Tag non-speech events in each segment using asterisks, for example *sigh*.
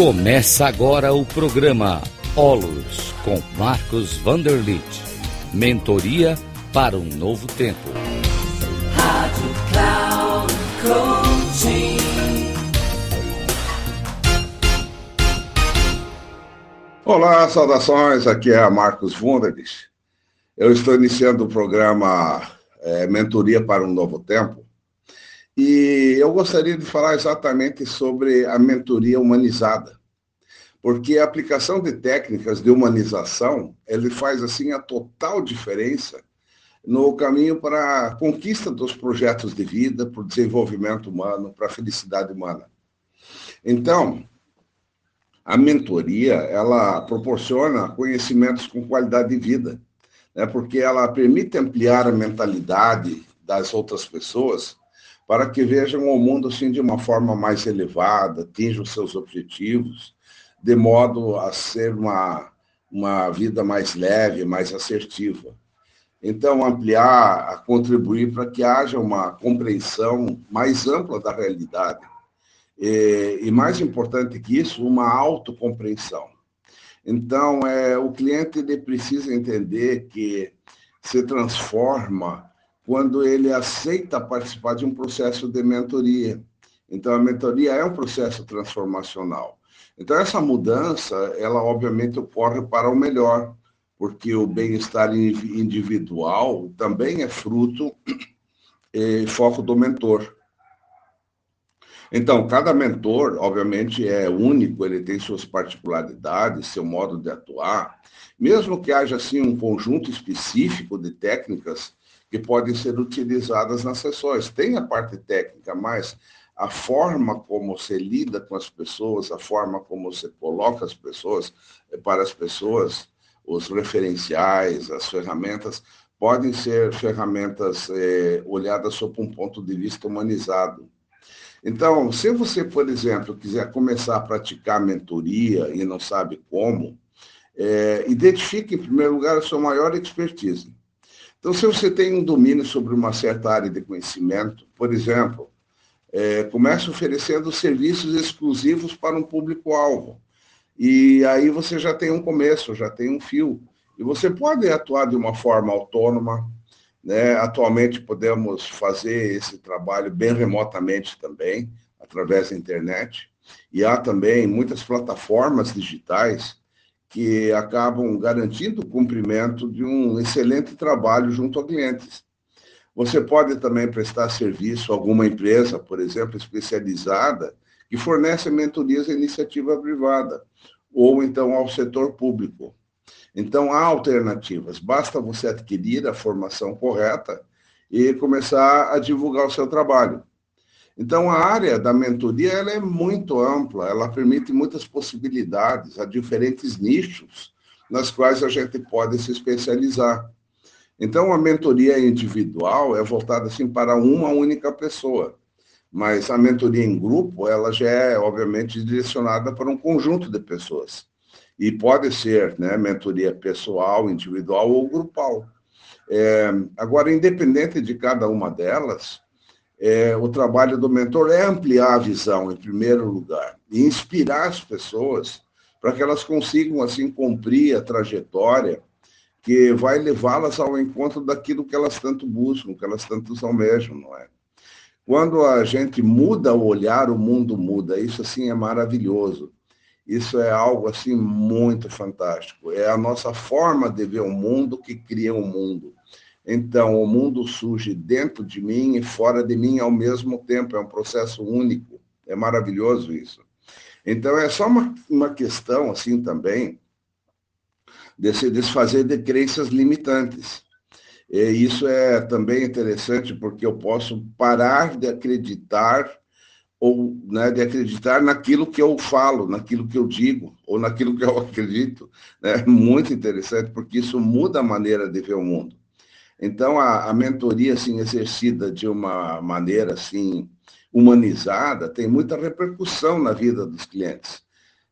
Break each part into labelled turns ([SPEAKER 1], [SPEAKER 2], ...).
[SPEAKER 1] Começa agora o programa Olos com Marcos Vanderlit. Mentoria para um novo tempo. Rádio Cloud Coaching.
[SPEAKER 2] Olá, saudações. Aqui é Marcos Vanderlit. Eu estou iniciando o programa é, Mentoria para um Novo Tempo. E eu gostaria de falar exatamente sobre a mentoria humanizada porque a aplicação de técnicas de humanização, ele faz assim a total diferença no caminho para a conquista dos projetos de vida, para o desenvolvimento humano, para a felicidade humana. Então, a mentoria, ela proporciona conhecimentos com qualidade de vida, né? porque ela permite ampliar a mentalidade das outras pessoas para que vejam o mundo assim de uma forma mais elevada, atinjam seus objetivos, de modo a ser uma, uma vida mais leve, mais assertiva. Então, ampliar, a contribuir para que haja uma compreensão mais ampla da realidade. E, e mais importante que isso, uma autocompreensão. Então, é, o cliente ele precisa entender que se transforma quando ele aceita participar de um processo de mentoria. Então, a mentoria é um processo transformacional. Então, essa mudança, ela obviamente ocorre para o melhor, porque o bem-estar individual também é fruto *clears throat* e foco do mentor. Então, cada mentor, obviamente, é único, ele tem suas particularidades, seu modo de atuar, mesmo que haja, assim, um conjunto específico de técnicas que podem ser utilizadas nas sessões. Tem a parte técnica, mas a forma como você lida com as pessoas, a forma como você coloca as pessoas, eh, para as pessoas, os referenciais, as ferramentas, podem ser ferramentas é, olhadas sob um ponto de vista humanizado. Então, se você, por exemplo, quiser começar a praticar mentoria e não sabe como, é, identifique, em primeiro lugar, a sua maior expertise. Então, se você tem um domínio sobre uma certa área de conhecimento, por exemplo, é, começa oferecendo serviços exclusivos para um público-alvo. E aí você já tem um começo, já tem um fio. E você pode atuar de uma forma autônoma. Né? Atualmente podemos fazer esse trabalho bem remotamente também, através da internet. E há também muitas plataformas digitais que acabam garantindo o cumprimento de um excelente trabalho junto a clientes. Você pode também prestar serviço a alguma empresa, por exemplo, especializada, que fornece mentorias à iniciativa privada, ou então ao setor público. Então, há alternativas. Basta você adquirir a formação correta e começar a divulgar o seu trabalho. Então, a área da mentoria ela é muito ampla, ela permite muitas possibilidades, a diferentes nichos nas quais a gente pode se especializar. Então, a mentoria individual é voltada assim para uma única pessoa, mas a mentoria em grupo, ela já é, obviamente, direcionada para um conjunto de pessoas. E pode ser né, mentoria pessoal, individual ou grupal. É, agora, independente de cada uma delas, é, o trabalho do mentor é ampliar a visão, em primeiro lugar, e inspirar as pessoas para que elas consigam, assim, cumprir a trajetória que vai levá-las ao encontro daquilo que elas tanto buscam, que elas tanto almejam, não é? Quando a gente muda o olhar, o mundo muda. Isso assim é maravilhoso. Isso é algo assim muito fantástico. É a nossa forma de ver o mundo que cria o mundo. Então, o mundo surge dentro de mim e fora de mim ao mesmo tempo. É um processo único. É maravilhoso isso. Então, é só uma, uma questão assim também de se desfazer de crenças limitantes. E isso é também interessante porque eu posso parar de acreditar ou né, de acreditar naquilo que eu falo, naquilo que eu digo, ou naquilo que eu *laughs* acredito. É né? muito interessante, porque isso muda a maneira de ver o mundo. Então, a, a mentoria, assim, exercida de uma maneira, assim, humanizada, tem muita repercussão na vida dos clientes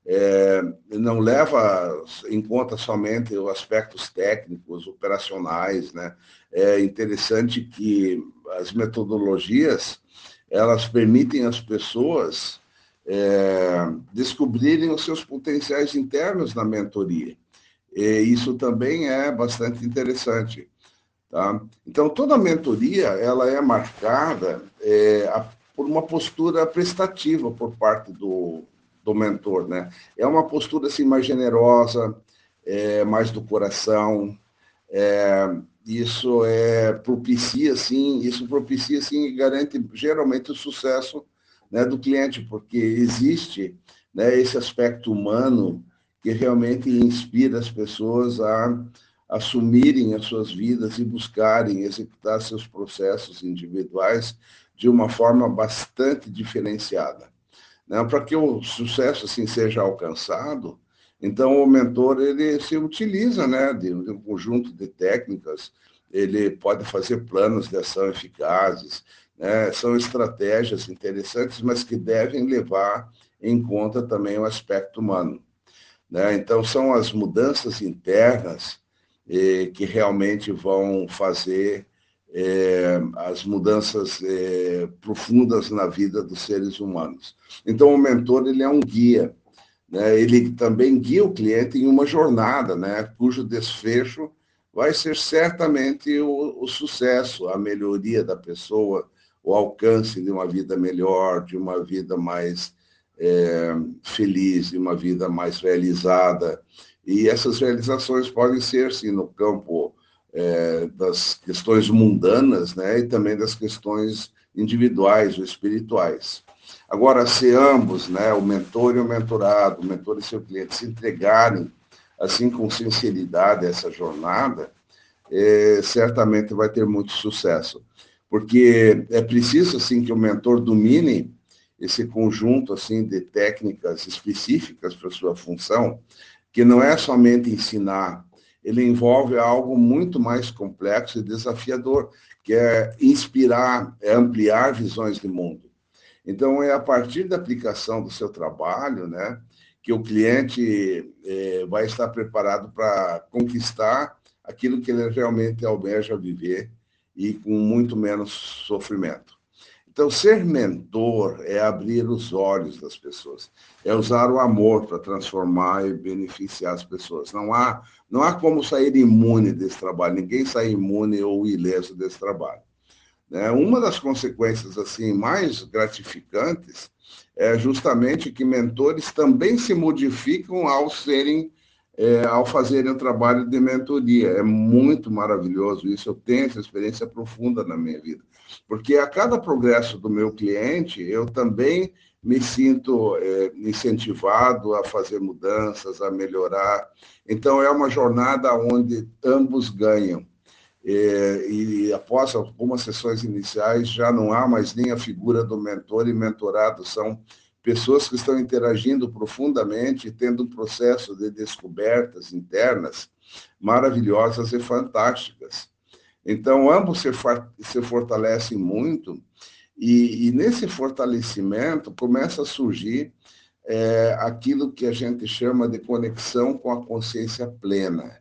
[SPEAKER 2] é, não leva em conta somente os aspectos técnicos, operacionais, né? É interessante que as metodologias elas permitem às pessoas é, descobrirem os seus potenciais internos na mentoria. E isso também é bastante interessante. Tá? Então, toda mentoria ela é marcada é, a, por uma postura prestativa por parte do, do mentor. Né? É uma postura assim, mais generosa, é, mais do coração. É, isso é propicia sim, isso propicia sim e garante geralmente o sucesso né, do cliente, porque existe né, esse aspecto humano que realmente inspira as pessoas a assumirem as suas vidas e buscarem executar seus processos individuais de uma forma bastante diferenciada. Né? Para que o sucesso assim seja alcançado, então o mentor ele se utiliza né, de um conjunto de técnicas, ele pode fazer planos de ação eficazes, né? São estratégias interessantes, mas que devem levar em conta também o aspecto humano. Né? Então, são as mudanças internas eh, que realmente vão fazer eh, as mudanças eh, profundas na vida dos seres humanos. Então, o mentor ele é um guia. Né? Ele também guia o cliente em uma jornada, né? cujo desfecho vai ser certamente o, o sucesso, a melhoria da pessoa, o alcance de uma vida melhor, de uma vida mais é, feliz, de uma vida mais realizada. E essas realizações podem ser, sim, no campo é, das questões mundanas, né, e também das questões individuais ou espirituais. Agora, se ambos, né, o mentor e o mentorado, o mentor e seu cliente, se entregarem assim com sinceridade a essa jornada, é, certamente vai ter muito sucesso porque é preciso assim que o mentor domine esse conjunto assim de técnicas específicas para sua função, que não é somente ensinar, ele envolve algo muito mais complexo e desafiador, que é inspirar, é ampliar visões de mundo. Então é a partir da aplicação do seu trabalho, né, que o cliente é, vai estar preparado para conquistar aquilo que ele realmente almeja viver e com muito menos sofrimento. Então, ser mentor é abrir os olhos das pessoas, é usar o amor para transformar e beneficiar as pessoas. Não há, não há como sair imune desse trabalho, ninguém sai imune ou ileso desse trabalho. Né? Uma das consequências assim mais gratificantes é justamente que mentores também se modificam ao serem é, ao fazerem o trabalho de mentoria. É muito maravilhoso isso. Eu tenho essa experiência profunda na minha vida. Porque a cada progresso do meu cliente, eu também me sinto é, incentivado a fazer mudanças, a melhorar. Então, é uma jornada onde ambos ganham. É, e após algumas sessões iniciais, já não há mais nem a figura do mentor e mentorado, são pessoas que estão interagindo profundamente, tendo um processo de descobertas internas maravilhosas e fantásticas. Então, ambos se, se fortalecem muito, e, e, nesse fortalecimento começa a surgir é, aquilo que a gente chama de conexão com a consciência plena.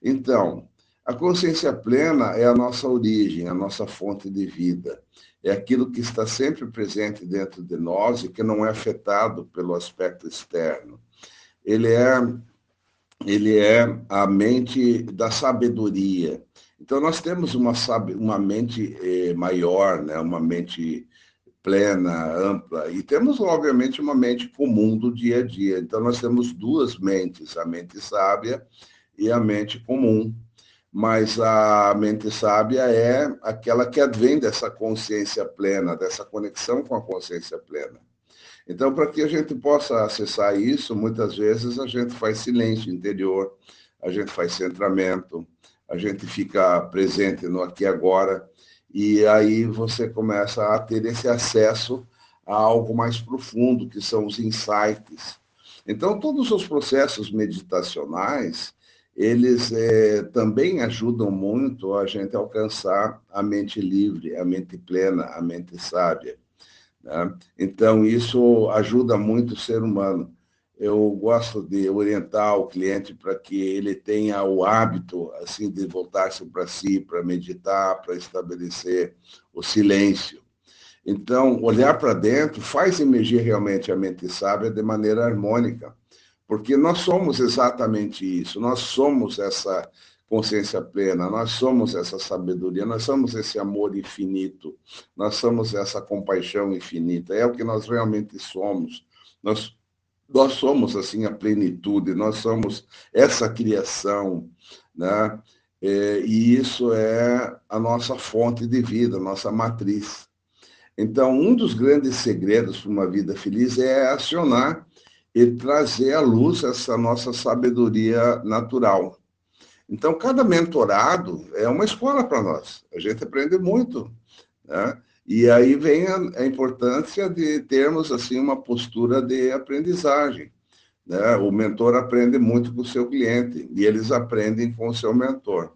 [SPEAKER 2] Então, a consciência plena é a nossa origem, a nossa fonte de vida é aquilo que está sempre presente dentro de nós e que não é afetado pelo aspecto externo. Ele é, ele é a mente da sabedoria. Então, nós temos uma, uma mente eh, maior, né? uma mente plena, ampla, e temos, obviamente, uma mente comum do dia a dia. Então, nós temos duas mentes, a mente sábia e a mente comum mas a mente sábia é aquela que advém dessa consciência plena, dessa conexão com a consciência plena. Então, para que a gente possa acessar isso, muitas vezes a gente faz silêncio interior, a gente faz centramento, a gente fica presente no aqui e agora, e aí você começa a ter esse acesso a algo mais profundo, que são os insights. Então, todos os processos meditacionais, eles é, também ajudam muito a gente a alcançar a mente livre, a mente plena, a mente sábia. Né? Então, isso ajuda muito o ser humano. Eu gosto de orientar o cliente para que ele tenha o hábito assim de voltar-se para si, para meditar, para estabelecer o silêncio. Então, olhar para dentro faz emergir realmente a mente sábia de maneira harmônica, porque nós somos exatamente isso, nós somos essa consciência plena, nós somos essa sabedoria, nós somos esse amor infinito, nós somos essa compaixão infinita, é o que nós realmente somos. Nós, nós somos, assim, a plenitude, nós somos essa criação, né? É, e isso é a nossa fonte de vida, a nossa matriz. Então, um dos grandes segredos para uma vida feliz é acionar e trazer à luz essa nossa sabedoria natural. Então, cada mentorado é uma escola para nós. A gente aprende muito. Né? E aí vem a, a, importância de termos assim uma postura de aprendizagem. Né? O mentor aprende muito com o seu cliente e eles aprendem com o seu mentor.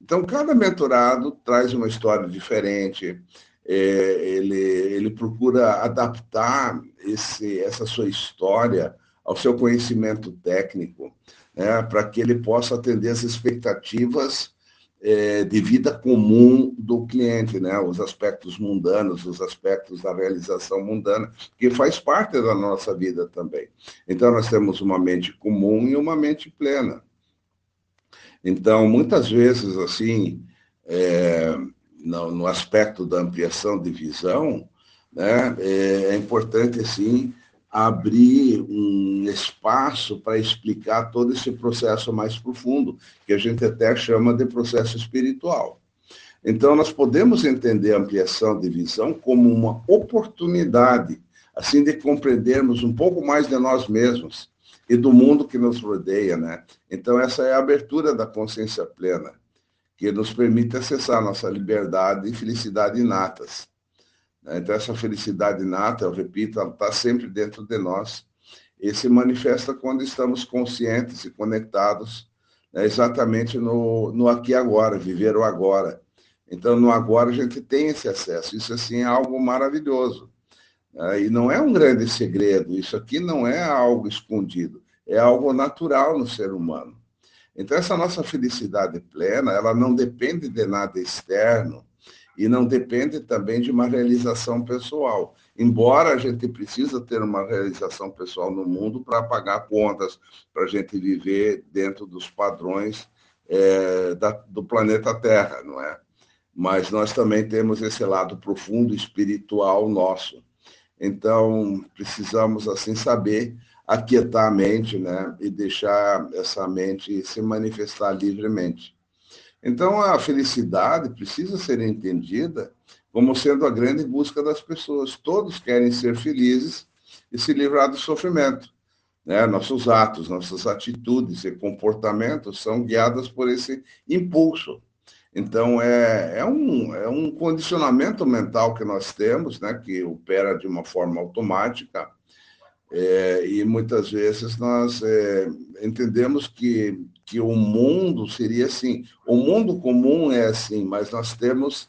[SPEAKER 2] Então, cada mentorado traz uma história diferente, é, ele, ele procura adaptar esse, essa sua história ao seu conhecimento técnico né, para que ele possa atender as expectativas é, de vida comum do cliente, né, os aspectos mundanos, os aspectos da realização mundana, que faz parte da nossa vida também. Então, nós temos uma mente comum e uma mente plena. Então, muitas vezes, assim, é, no, no, aspecto da ampliação de visão, né, é, é importante, assim, abrir um espaço para explicar todo esse processo mais profundo, que a gente até chama de processo espiritual. Então, nós podemos entender a ampliação de visão como uma oportunidade, assim, de compreendermos um pouco mais de nós mesmos e do mundo que nos rodeia, né? Então, essa é a abertura da consciência plena, que nos permite acessar nossa liberdade e felicidade inatas. Né? Então, essa felicidade inata, eu repito, ela está sempre dentro de nós e se manifesta quando estamos conscientes e conectados né, exatamente no, no aqui e agora, viver o agora. Então, no agora a gente tem esse acesso. Isso, assim, é algo maravilhoso. Né? E não é um grande segredo. Isso aqui não é algo escondido. É algo natural no ser humano. Então, essa nossa felicidade plena, ela não depende de nada externo, e não depende também de uma realização pessoal. Embora a gente precisa ter uma realização pessoal no mundo para pagar contas, para a gente viver dentro dos padrões é, da, do planeta Terra, não é? Mas nós também temos esse lado profundo espiritual nosso. Então, precisamos, assim, saber aquietar a mente, né? E deixar essa mente se manifestar livremente. Então, a felicidade precisa ser entendida como sendo a grande busca das pessoas. Todos querem ser felizes e se livrar do sofrimento. Né? Nossos atos, nossas atitudes e comportamentos são guiados por esse impulso. Então, é, é, um, é um condicionamento mental que nós temos, né, que opera de uma forma automática, é, e muitas vezes nós é, entendemos que, que o mundo seria assim. O mundo comum é assim, mas nós temos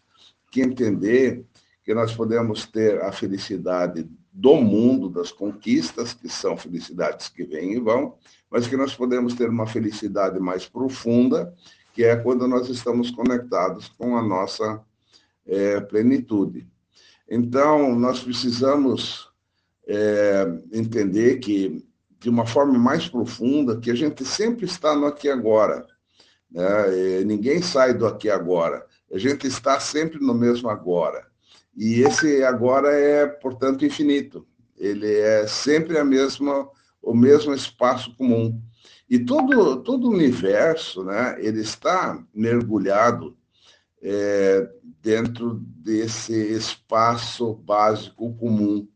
[SPEAKER 2] que entender que nós podemos ter a felicidade do mundo, das conquistas, que são felicidades que vêm e vão, mas que nós podemos ter uma felicidade mais profunda, que é quando nós estamos conectados com a nossa é, plenitude. Então, nós precisamos é, entender que, de uma forma mais profunda, que a gente sempre está no aqui agora. Né? ninguém sai do aqui agora. A gente está sempre no mesmo agora. E esse agora é, portanto, infinito. Ele é sempre a mesma, o mesmo espaço comum. E todo, todo o universo, né, ele está mergulhado é, dentro desse espaço básico comum.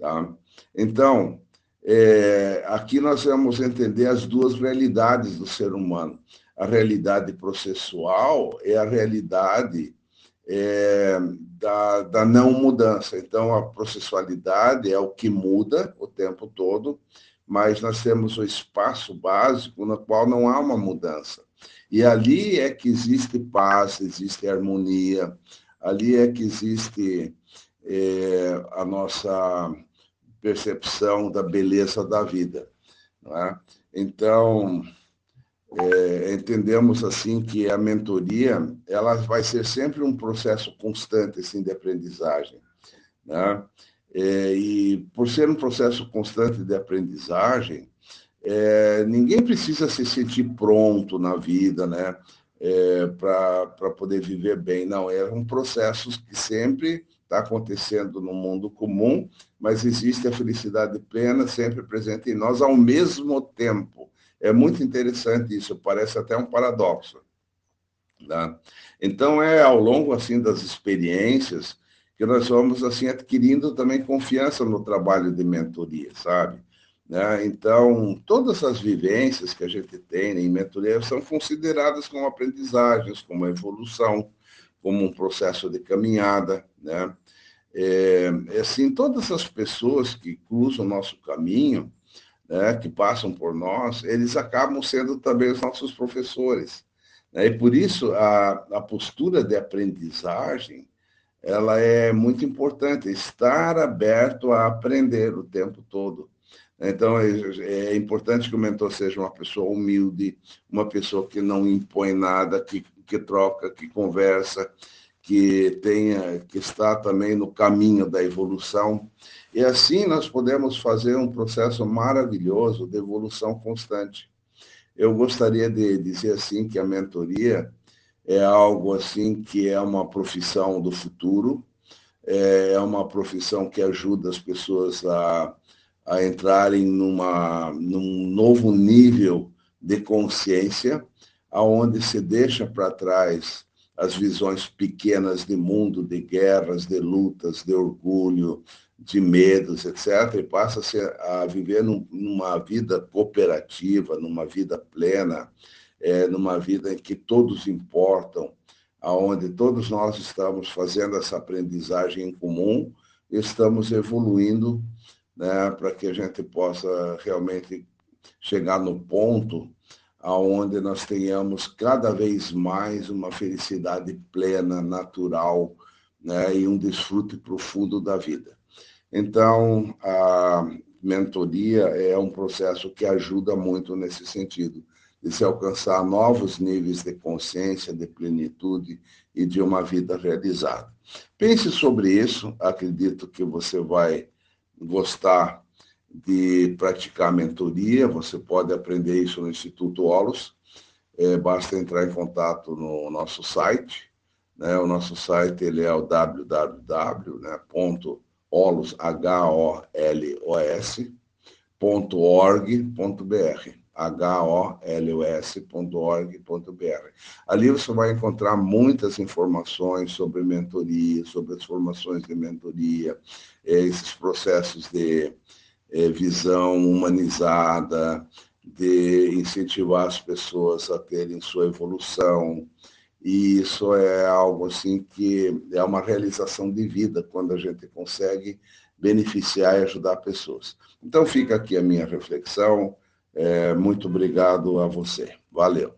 [SPEAKER 2] Tá? Então, é, aqui nós vamos entender as duas realidades do ser humano. A realidade processual é a realidade é, da, da não mudança. Então, a processualidade é o que muda o tempo todo, mas nós temos o espaço básico no qual não há uma mudança. E ali é que existe paz, existe harmonia, ali é que existe é, a nossa percepção da beleza da vida. É? Então, é, entendemos assim que a mentoria ela vai ser sempre um processo constante assim, de aprendizagem. Né? É, e por ser um processo constante de aprendizagem, é, ninguém precisa se sentir pronto na vida, né? É, para poder viver bem. Não, é um processo que sempre está acontecendo no mundo comum, mas existe a felicidade plena sempre presente em nós ao mesmo tempo. É muito interessante isso, parece até um paradoxo. Tá? Então, é ao longo assim das experiências que nós vamos assim adquirindo também confiança no trabalho de mentoria, sabe? Né? Então, todas as vivências que a gente tem em mentoria são consideradas como aprendizagens, como evolução, como um processo de caminhada. Né? É, assim, todas as pessoas que cruzam o nosso caminho, né, que passam por nós, eles acabam sendo também os nossos professores. Né? E por isso a, a postura de aprendizagem ela é muito importante, estar aberto a aprender o tempo todo. Então, é, é importante que o mentor seja uma pessoa humilde, uma pessoa que não impõe nada, que, que troca, que conversa, que tenha, que está também no caminho da evolução. E assim nós podemos fazer um processo maravilhoso de evolução constante. Eu gostaria de dizer assim que a mentoria é algo assim que é uma profissão do futuro, é uma profissão que ajuda as pessoas a a entrarem numa, num novo nível de consciência, aonde se deixa para trás as visões pequenas de mundo, de guerras, de lutas, de orgulho, de medos, etc., e passa a, a viver num, numa vida cooperativa, numa vida plena, é, numa vida em que todos importam, aonde todos nós estamos fazendo essa aprendizagem em comum, estamos evoluindo né, para que a gente possa realmente chegar no ponto aonde nós tenhamos cada vez mais uma felicidade plena, natural, né, e um desfrute profundo da vida. Então, a mentoria é um processo que ajuda muito nesse sentido, de se alcançar novos níveis de consciência, de plenitude e de uma vida realizada. Pense sobre isso, acredito que você vai gostar de praticar mentoria, você pode aprender isso no Instituto Olos. É, basta entrar em contato no nosso site. Né? O nosso site ele é o www.olos.org.br holos.org.br. Ali você vai encontrar muitas informações sobre mentoria, sobre as formações de mentoria, eh, esses processos de eh, visão humanizada, de incentivar as pessoas a terem sua evolução. E isso é algo assim que é uma realização de vida quando a gente consegue beneficiar e ajudar pessoas. Então fica aqui a minha reflexão. É, muito obrigado a você. Valeu.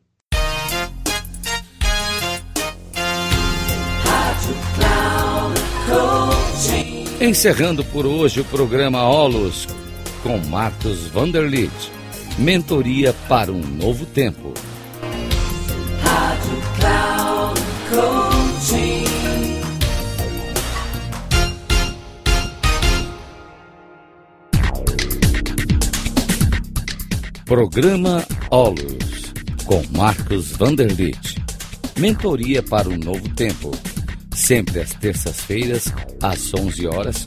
[SPEAKER 1] Encerrando por hoje o programa Olos com Marcos Vanderlit. Mentoria para um novo tempo. Rádio Cloud. Programa Olos, com Marcos Vanderlit. Mentoria para um novo tempo. Sempre às terças-feiras, às 11 horas,